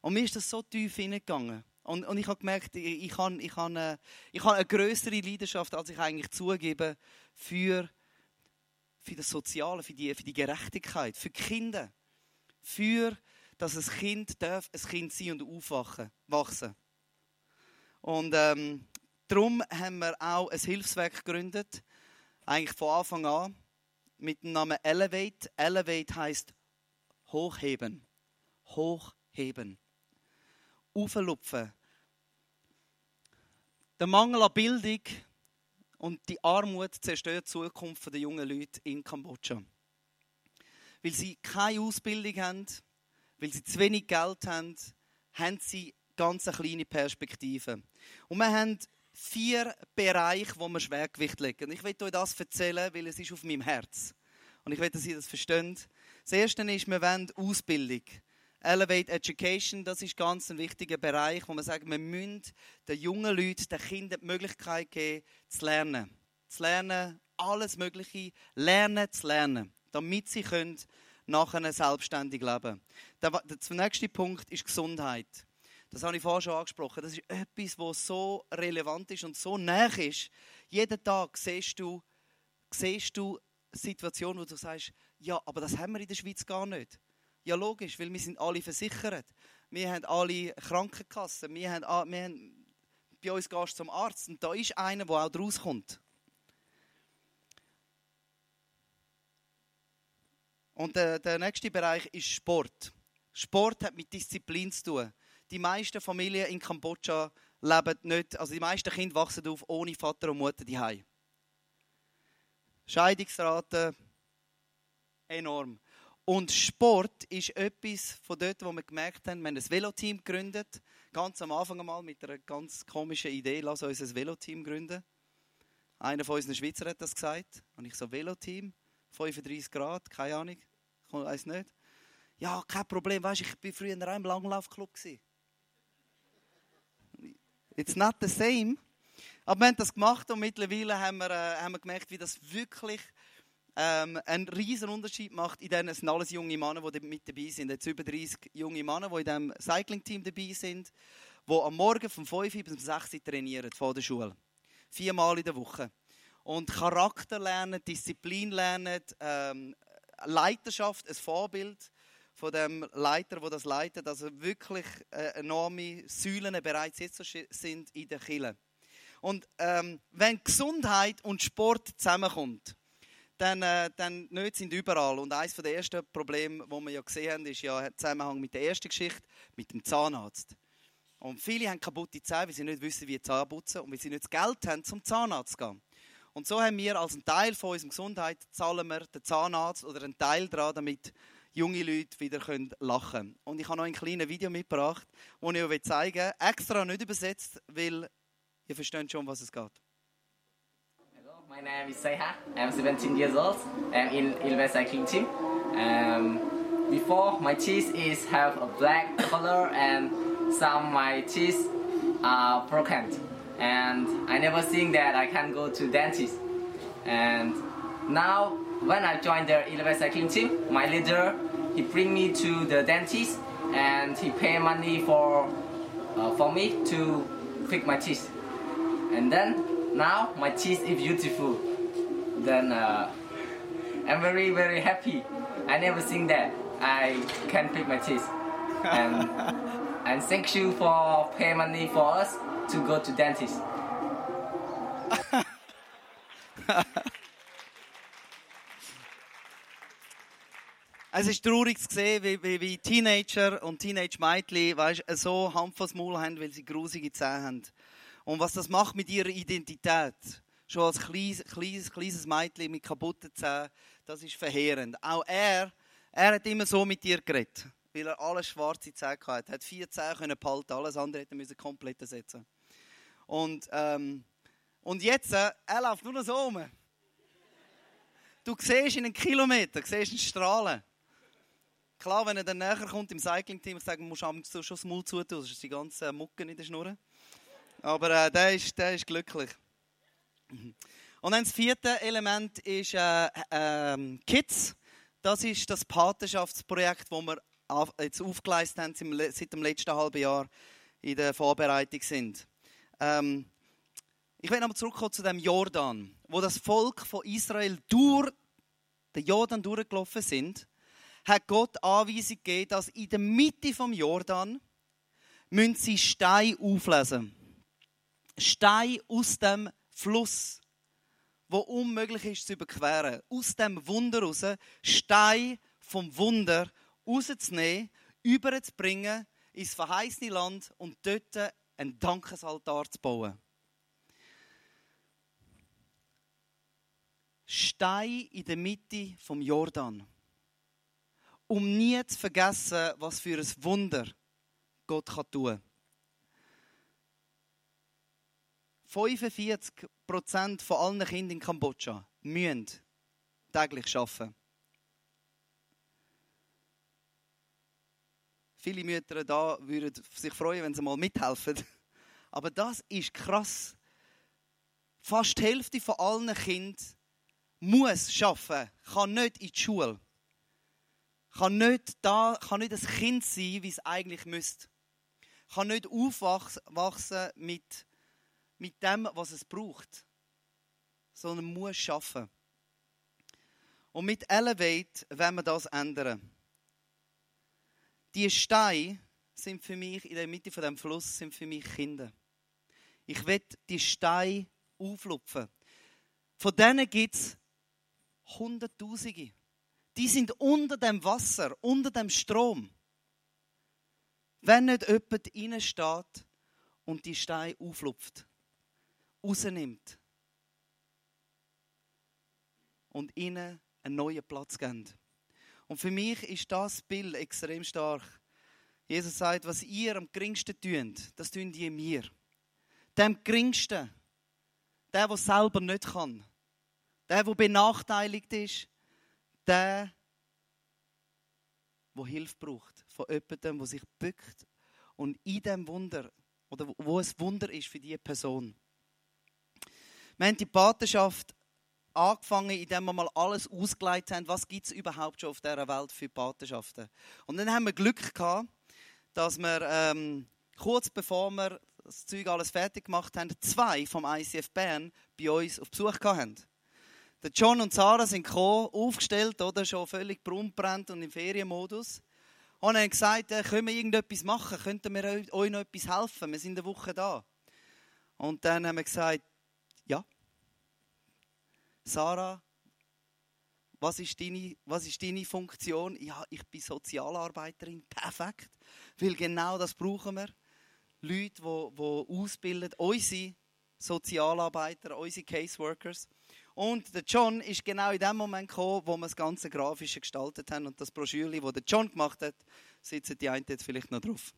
B: Und mir ist das so tief hineingegangen. Und, und ich habe gemerkt, ich, ich habe ich hab eine, ich eine größere Leidenschaft, als ich eigentlich zugebe, für, für das Soziale, für die, für die Gerechtigkeit, für die Kinder. Für, dass ein Kind darf ein Kind sein und aufwachen, wachsen. Und ähm, darum haben wir auch ein Hilfswerk gegründet, eigentlich von Anfang an, mit dem Namen Elevate. Elevate heißt hochheben. Hochheben. Auflupfen. Der Mangel an Bildung und die Armut zerstört die Zukunft der jungen Leute in Kambodscha. Weil sie keine Ausbildung haben, weil sie zu wenig Geld haben, haben sie ganz eine kleine Perspektive. Und wir haben vier Bereiche, wo wir Schwergewicht legen. Ich will euch das erzählen, weil es ist auf meinem Herz. Und ich will, dass ihr das versteht. Das erste ist, wir wollen Ausbildung. Elevate Education, das ist ganz ein wichtiger Bereich, wo man sagt, wir müssen den jungen Leuten, den Kindern die Möglichkeit geben, zu lernen. Zu lernen, alles Mögliche, lernen zu lernen, damit sie können nachher selbstständig leben können. Der, nächste Punkt ist Gesundheit. Das habe ich vorhin schon angesprochen. Das ist etwas, was so relevant ist und so nah ist. Jeden Tag siehst du, siehst du Situationen, wo du sagst, ja, aber das haben wir in der Schweiz gar nicht. Ja, logisch, weil wir sind alle versichert. Wir haben alle Krankenkassen. Wir haben, wir haben bei uns gehst zum Arzt und da ist einer, der auch rauskommt. Und der, der nächste Bereich ist Sport. Sport hat mit Disziplin zu tun. Die meisten Familien in Kambodscha leben nicht, also die meisten Kinder wachsen auf ohne Vater und Mutter die Scheidungsrate enorm. Und Sport ist etwas von dort, wo wir gemerkt haben, wir haben ein Veloteam gegründet. Ganz am Anfang einmal mit einer ganz komischen Idee, lass uns ein Veloteam gründen. Einer von unseren Schweizer hat das gesagt. Und ich so, Veloteam, 35 Grad, keine Ahnung, ich weiß nicht. Ja, kein Problem, weißt ich war früher in einem Langlaufclub. It's not the same. Aber wir haben das gemacht und mittlerweile haben wir, äh, haben wir gemerkt, wie das wirklich ähm, einen riesen Unterschied macht. In denen sind alles junge Männer, die mit dabei sind. Jetzt über 30 junge Männer, die in diesem Cycling-Team dabei sind, die am Morgen von 5 bis um 6 Uhr trainieren vor der Schule. Viermal in der Woche. Und Charakter lernen, Disziplin lernen, ähm, Leiterschaft, ein Vorbild von dem Leiter, der das leitet. Also wirklich äh, enorme Säulen bereits jetzt sind in der Kille. Und ähm, wenn Gesundheit und Sport zusammenkommt, dann, äh, dann nicht sind überall. Und eines der ersten Probleme, die wir ja gesehen haben, ist ja im Zusammenhang mit der ersten Geschichte, mit dem Zahnarzt. Und viele haben kaputte Zähne, weil sie nicht wissen, wie Zahn putzen und weil sie nicht das Geld haben, zum Zahnarzt zu gehen. Und so haben wir als einen Teil von unserer Gesundheit, zahlen wir den Zahnarzt oder einen Teil daran, damit junge Leute wieder lachen können. Und ich habe noch ein kleines Video mitgebracht, das ich euch zeigen will. Extra nicht übersetzt, weil ihr versteht schon, was es geht.
C: My name is Seha. I'm 17 years old. I'm in Ilve cycling team. Um, before my teeth is have a black color and some my teeth are broken. And I never think that I can go to dentist. And now when I joined the Ilve cycling team, my leader he bring me to the dentist and he pay money for uh, for me to fix my teeth. And then now my teeth is beautiful. Then uh, I'm very very happy. I never think that I can pick my teeth. And <laughs> and thank you for pay money for us to go to dentist. <laughs>
B: Es ist traurig zu sehen, wie, wie, wie Teenager und Teenage-Mädchen so Hanf Maul haben, weil sie grusige Zähne haben. Und was das macht mit ihrer Identität, schon als kleines, kleines, kleines Mädchen mit kaputten Zähnen, das ist verheerend. Auch er, er hat immer so mit ihr geredet, weil er alle schwarze Zähne hatte. Er hat vier Zähne behalten, alles andere hätte er komplett ersetzen und, ähm, und jetzt, äh, er läuft nur noch so rum. Du siehst in einen Kilometer, siehst einen Strahlen. Klar, wenn er dann näher kommt im Cycling-Team, ich sage, man muss schon das Maul zutun, das ist die ganze Mucke in der Schnur. Aber äh, der, ist, der ist glücklich. Und dann das vierte Element ist äh, äh, Kids. Das ist das Patenschaftsprojekt, das wir jetzt aufgeleistet haben seit dem letzten halben Jahr in der Vorbereitung sind. Ähm, ich will nochmal zurückkommen zu dem Jordan, wo das Volk von Israel durch den Jordan durchgelaufen sind, hat Gott Anweisung gegeben, dass in der Mitte vom Jordan müssen sie Steine auflesen. Stein aus dem Fluss, wo unmöglich ist zu überqueren. Aus dem Wunder raus, Stein vom Wunder rauszunehmen, überzubringen ins verheißene Land und dort einen Dankesaltar zu bauen. Stein in der Mitte vom Jordan. Um nie zu vergessen, was für ein Wunder Gott tun kann. 45% von allen Kindern in Kambodscha müssen täglich arbeiten. Viele Mütter da würden sich freuen, wenn sie mal mithelfen. <laughs> Aber das ist krass. Fast die Hälfte von allen Kindern muss arbeiten, kann nicht in die Schule. Kann nicht, da, kann nicht ein Kind sein, wie es eigentlich müsste. kann nicht aufwachsen mit, mit dem, was es braucht, sondern muss schaffen. Und mit Elevate werden wir das ändern. Die Steine sind für mich, in der Mitte von dem Fluss, sind für mich Kinder. Ich will die Steine auflupfen. Von denen gibt es Hunderttausende. Die sind unter dem Wasser, unter dem Strom. Wenn nicht jemand reinsteht und die Steine auflupft, rausnimmt und ihnen einen neuen Platz gibt. Und für mich ist das Bild extrem stark. Jesus sagt, was ihr am geringsten tut, das tun die mir. Dem geringsten, der, der selber nicht kann, der, der benachteiligt ist, der, der Hilfe braucht von jemandem, der sich bückt und in dem Wunder, oder wo es Wunder ist für diese Person. Wir haben die Patenschaft angefangen, indem wir mal alles ausgeleitet haben, was gibt es überhaupt schon auf dieser Welt für Patenschaften. Und dann haben wir Glück gehabt, dass wir ähm, kurz bevor wir das Zeug alles fertig gemacht haben, zwei vom ICF Bern bei uns auf Besuch hatten. Der John und Sarah sind gekommen, aufgestellt, oder schon völlig brunnbrennt und im Ferienmodus. Und haben gesagt, äh, können wir irgendetwas machen? Könnten wir euch noch etwas helfen? Wir sind eine Woche da. Und dann haben wir gesagt. Sarah, was ist, deine, was ist deine Funktion? Ja, ich bin Sozialarbeiterin. Perfekt. Weil genau das brauchen wir. Leute, die, die ausbilden, unsere Sozialarbeiter, unsere Caseworkers. Und der John ist genau in dem Moment gekommen, wo wir das ganze Grafische gestaltet haben. Und das Broschürli, das der John gemacht hat, sitzen die einen jetzt vielleicht noch drauf.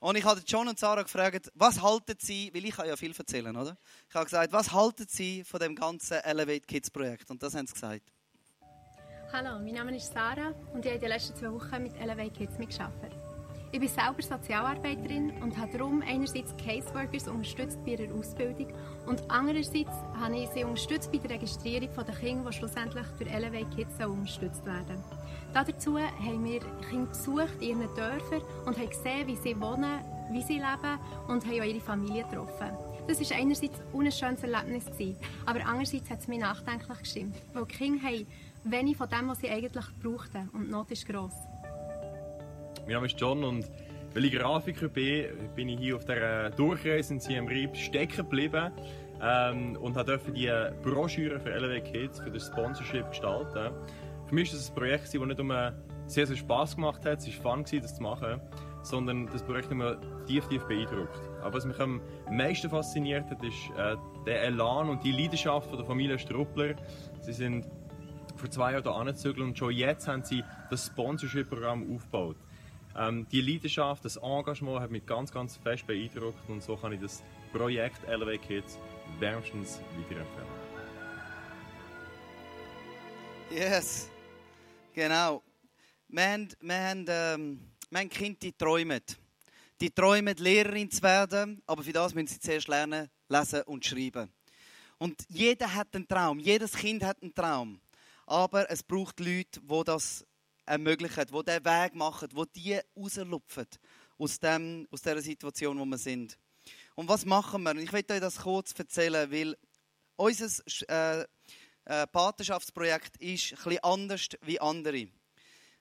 B: Und ich habe John und Sarah gefragt, was halten sie, weil ich kann ja viel erzählen, oder? Ich habe gesagt, was halten sie von dem ganzen Elevate Kids Projekt? Und das haben sie gesagt.
D: Hallo, mein Name ist Sarah und ich habe den letzten zwei Wochen mit Elevate Kids mitgearbeitet. Ich bin selber Sozialarbeiterin und habe darum einerseits Caseworkers unterstützt bei ihrer Ausbildung und andererseits habe ich sie unterstützt bei der Registrierung der Kinder, die schlussendlich durch Elevate Kids unterstützt werden Dazu haben wir Kinder besucht in ihren Dörfern und haben gesehen, wie sie wohnen, wie sie leben und haben auch ihre Familie getroffen. Das war einerseits ein unschönes Erlebnis, aber andererseits hat es mich nachdenklich gestimmt, weil die Kinder haben wenig von dem, was sie eigentlich brauchten und die Not ist gross.
E: Mein Name ist John und weil ich Grafiker bin, bin ich hier auf der Durchreise in Siem Reap stecken geblieben ähm, und durfte die Broschüre für LW Kids, für das Sponsorship gestalten. Für mich war das ein Projekt, das nicht nur sehr, sehr Spass gemacht hat, es war fun, das zu machen, sondern das Projekt hat mich tief, tief beeindruckt. Aber was mich am meisten fasziniert hat, ist äh, der Elan und die Leidenschaft von der Familie Struppler. Sie sind vor zwei Jahren hier angezügelt und schon jetzt haben sie das Sponsorship-Programm aufgebaut. Ähm, die Leidenschaft, das Engagement hat mich ganz, ganz fest beeindruckt und so kann ich das Projekt LW Kids wärmstens weiterempfehlen.
B: Yes, genau. Wir haben, ähm, wir haben Kinder, die träumen. Die träumen, Lehrerin zu werden, aber für das müssen sie zuerst lernen, lesen und schreiben. Und jeder hat einen Traum, jedes Kind hat einen Traum. Aber es braucht Leute, die das ermöglichen, die diesen Weg machen, die die rauslupfen aus, dem, aus dieser Situation, wo wir sind. Und was machen wir? Ich möchte euch das kurz erzählen, weil unser äh, äh, Patenschaftsprojekt ist bisschen anders wie andere. Äh,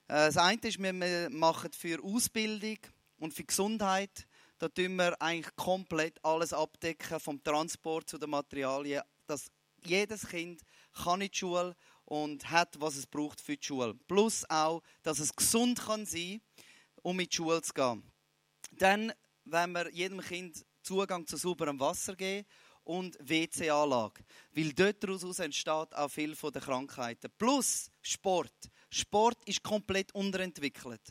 B: das eine ist, wir machen für Ausbildung und für Gesundheit, da tun wir eigentlich komplett alles abdecken, vom Transport zu den Materialien, dass jedes Kind kann in die Schule und hat, was es braucht für die Schule. Plus auch, dass es gesund kann sein, um in die Schule zu gehen. Dann, wenn wir jedem Kind Zugang zu sauberem Wasser geben und WC-Anlage. Weil dort daraus entsteht auch viel von den Krankheiten. Plus Sport. Sport ist komplett unterentwickelt.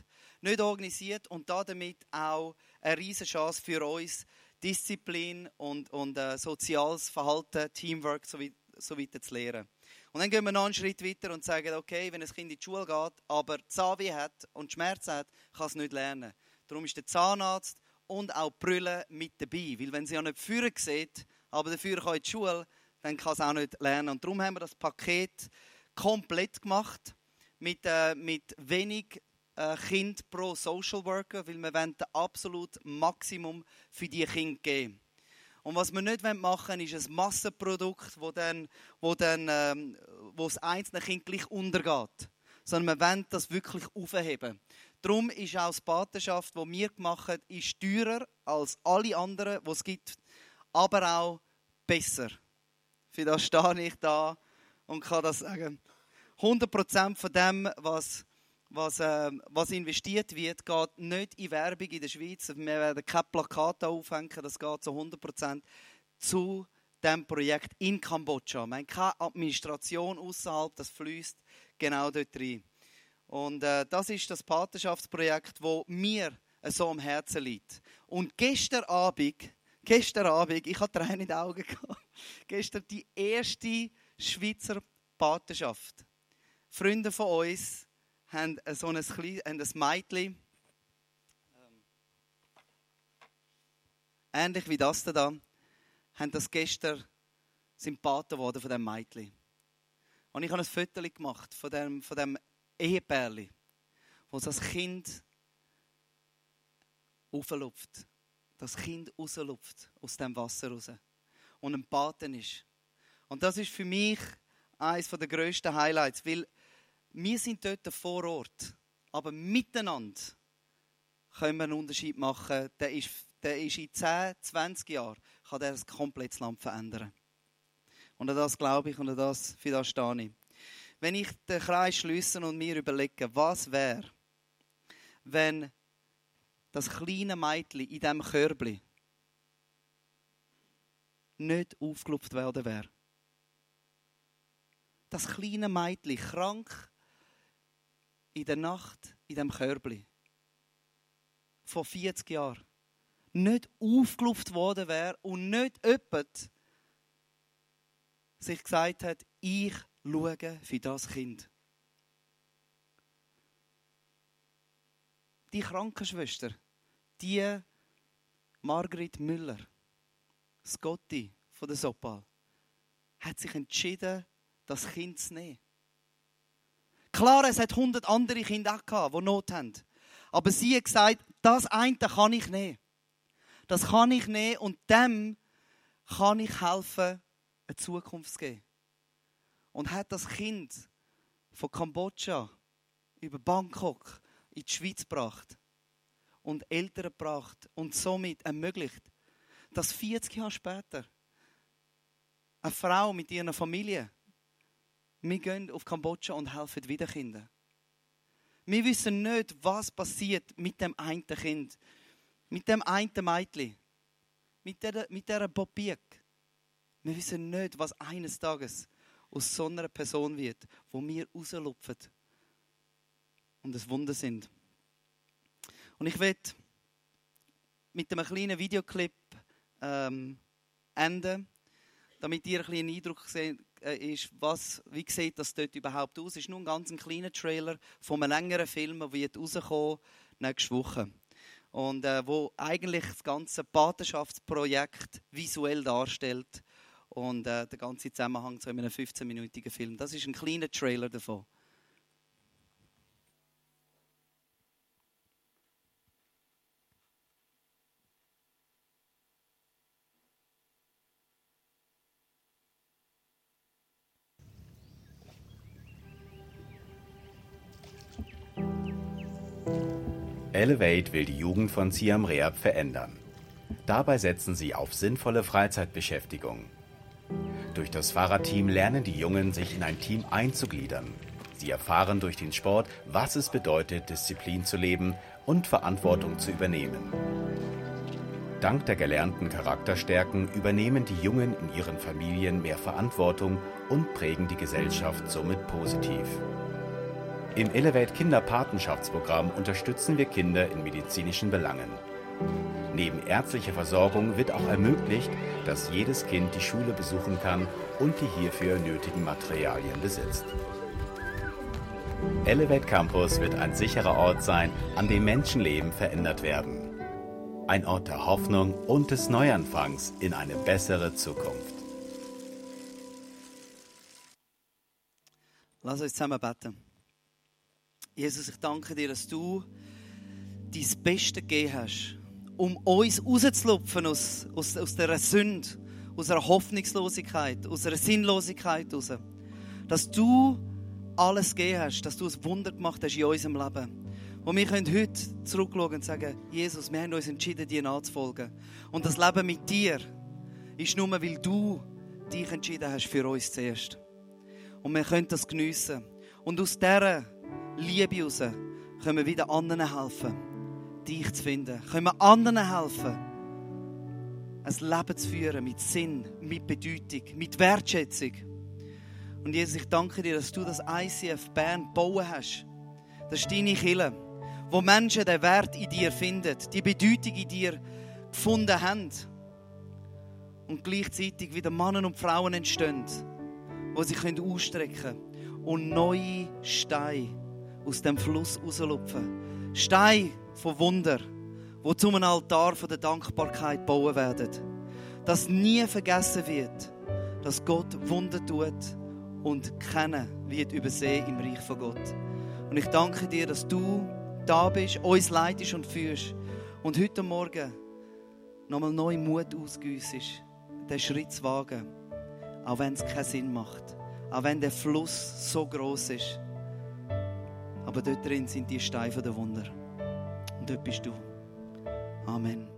B: Nicht organisiert und damit auch eine riesige Chance für uns, Disziplin und, und äh, soziales Verhalten, Teamwork so, so weiter zu lernen. Und dann gehen wir noch einen Schritt weiter und sagen, okay, wenn ein Kind in die Schule geht, aber Zahnweh hat und Schmerzen hat, kann es nicht lernen. Darum ist der Zahnarzt und auch die Brille mit dabei. Weil wenn sie ja nicht führen sieht, aber dafür kann in die Schule, dann kann es auch nicht lernen. Und darum haben wir das Paket komplett gemacht, mit, äh, mit wenig äh, Kind pro Social Worker, weil wir wollen das absolut Maximum für die Kinder geben. Und was wir nicht machen wollen, ist ein Massenprodukt, wo dann, wo dann, ähm, wo das einzelne Kind gleich untergeht. Sondern wir wollen das wirklich aufheben. Darum ist auch die Patenschaft, die wir gemacht haben, ist teurer als alle anderen, die es gibt, aber auch besser. Für das stehe ich da und kann das sagen. 100% von dem, was, was, äh, was investiert wird, geht nicht in Werbung in der Schweiz. Wir werden keine Plakate aufhängen, das geht zu 100% zu dem Projekt in Kambodscha. Wir haben keine Administration außerhalb, das fließt genau dort rein. Und äh, das ist das Patenschaftsprojekt, wo mir so am Herzen liegt. Und gestern Abend, gestern Abend, ich hatte Tränen in den Augen <laughs> gestern die erste Schweizer Patenschaft. Freunde von uns haben so ein, kleines, ein Mädchen, ähm, ähnlich wie das da, haben das gestern sind Paten worden von dem Mädchen. Und ich habe ein Foto gemacht von dem, von dem Ehepärli, wo das Kind auflupft, das Kind rauslupft aus dem Wasser raus und ein Paten ist. Und das ist für mich eines der grössten Highlights, weil wir sind dort vor Ort, aber miteinander können wir einen Unterschied machen. Der ist, der ist in 10, 20 Jahren kann der das komplettes Land verändern. Und an das glaube ich und an das, für das stehe ich. Wenn ich den Kreis schließe und mir überlege, was wäre, wenn das kleine Mädchen in diesem Körbli nicht aufgelupft werden wäre. Das kleine Mädchen, krank, in der Nacht in dem Körbli vor 40 Jahren nicht aufgelupft worden wäre und nicht jemand sich gesagt hat, ich schaue für das Kind. Die Krankenschwester, die Margrit Müller, Scotty von der Sopal, hat sich entschieden, das Kind zu nehmen. Klar, es hat hundert andere Kinder auch gehabt, die Not haben. Aber sie hat gesagt, das eine kann ich nehmen. Das kann ich nehmen und dem kann ich helfen, eine Zukunft zu geben. Und hat das Kind von Kambodscha über Bangkok in die Schweiz gebracht und Eltern gebracht und somit ermöglicht, dass 40 Jahre später eine Frau mit ihrer Familie wir gehen auf Kambodscha und helfen wieder Kindern. Wir wissen nicht, was passiert mit dem einen Kind, mit dem einen Mädchen, mit der, mit dieser Bobiek. Wir wissen nicht, was eines Tages aus so einer Person wird, wo wir rauslupfen und es Wunder sind. Und ich werde mit einem kleinen Videoclip ähm, enden, damit ihr einen kleinen Eindruck ist, was, wie sieht das dort überhaupt aus? Es ist nur ein ganz kleiner Trailer von einem längeren Film, der wird rauskommen nächste Woche. Und äh, wo eigentlich das ganze Patenschaftsprojekt visuell darstellt und äh, der ganze Zusammenhang zu einem 15-minütigen Film. Das ist ein kleiner Trailer davon.
F: Elevate will die Jugend von Siam Reap verändern. Dabei setzen sie auf sinnvolle Freizeitbeschäftigung. Durch das Fahrradteam lernen die Jungen, sich in ein Team einzugliedern. Sie erfahren durch den Sport, was es bedeutet, Disziplin zu leben und Verantwortung zu übernehmen. Dank der gelernten Charakterstärken übernehmen die Jungen in ihren Familien mehr Verantwortung und prägen die Gesellschaft somit positiv. Im Elevate Kinderpatenschaftsprogramm unterstützen wir Kinder in medizinischen Belangen. Neben ärztlicher Versorgung wird auch ermöglicht, dass jedes Kind die Schule besuchen kann und die hierfür nötigen Materialien besitzt. Elevate Campus wird ein sicherer Ort sein, an dem Menschenleben verändert werden. Ein Ort der Hoffnung und des Neuanfangs in eine bessere Zukunft.
B: Lass uns zusammen beten. Jesus, ich danke dir, dass du dein Beste gegeben hast, um uns rauszulupfen aus, aus, aus dieser Sünde, aus einer Hoffnungslosigkeit, aus einer Sinnlosigkeit raus. Dass du alles gegeben hast, dass du ein Wunder gemacht hast in unserem Leben. Und wir können heute zurückschauen und sagen, Jesus, wir haben uns entschieden, dir nachzufolgen. Und das Leben mit dir ist nur, weil du dich entschieden hast für uns zuerst. Und wir können das geniessen. Und aus dieser Liebe heraus können wir wieder anderen helfen, dich zu finden. Können wir anderen helfen, ein Leben zu führen mit Sinn, mit Bedeutung, mit Wertschätzung. Und Jesus, ich danke dir, dass du das ICF Bern bauen hast. Das ist deine Kirche, wo Menschen den Wert in dir finden, die Bedeutung in dir gefunden haben. Und gleichzeitig wieder Männer und Frauen entstehen, wo sie ausstrecken können und neue Steine aus dem Fluss rauslupfen. Steine von Wunder, wo zu einem Altar von der Dankbarkeit bauen werden. Dass nie vergessen wird, dass Gott Wunder tut und kennen wird übersehen im Reich von Gott. Und ich danke dir, dass du da bist, uns leitest und führst und heute Morgen nochmal neu Mut ausgüssest, den Schritt zu wagen, auch wenn es keinen Sinn macht. Auch wenn der Fluss so groß ist. Aber dort drin sind die Steine der Wunder. Und dort bist du. Amen.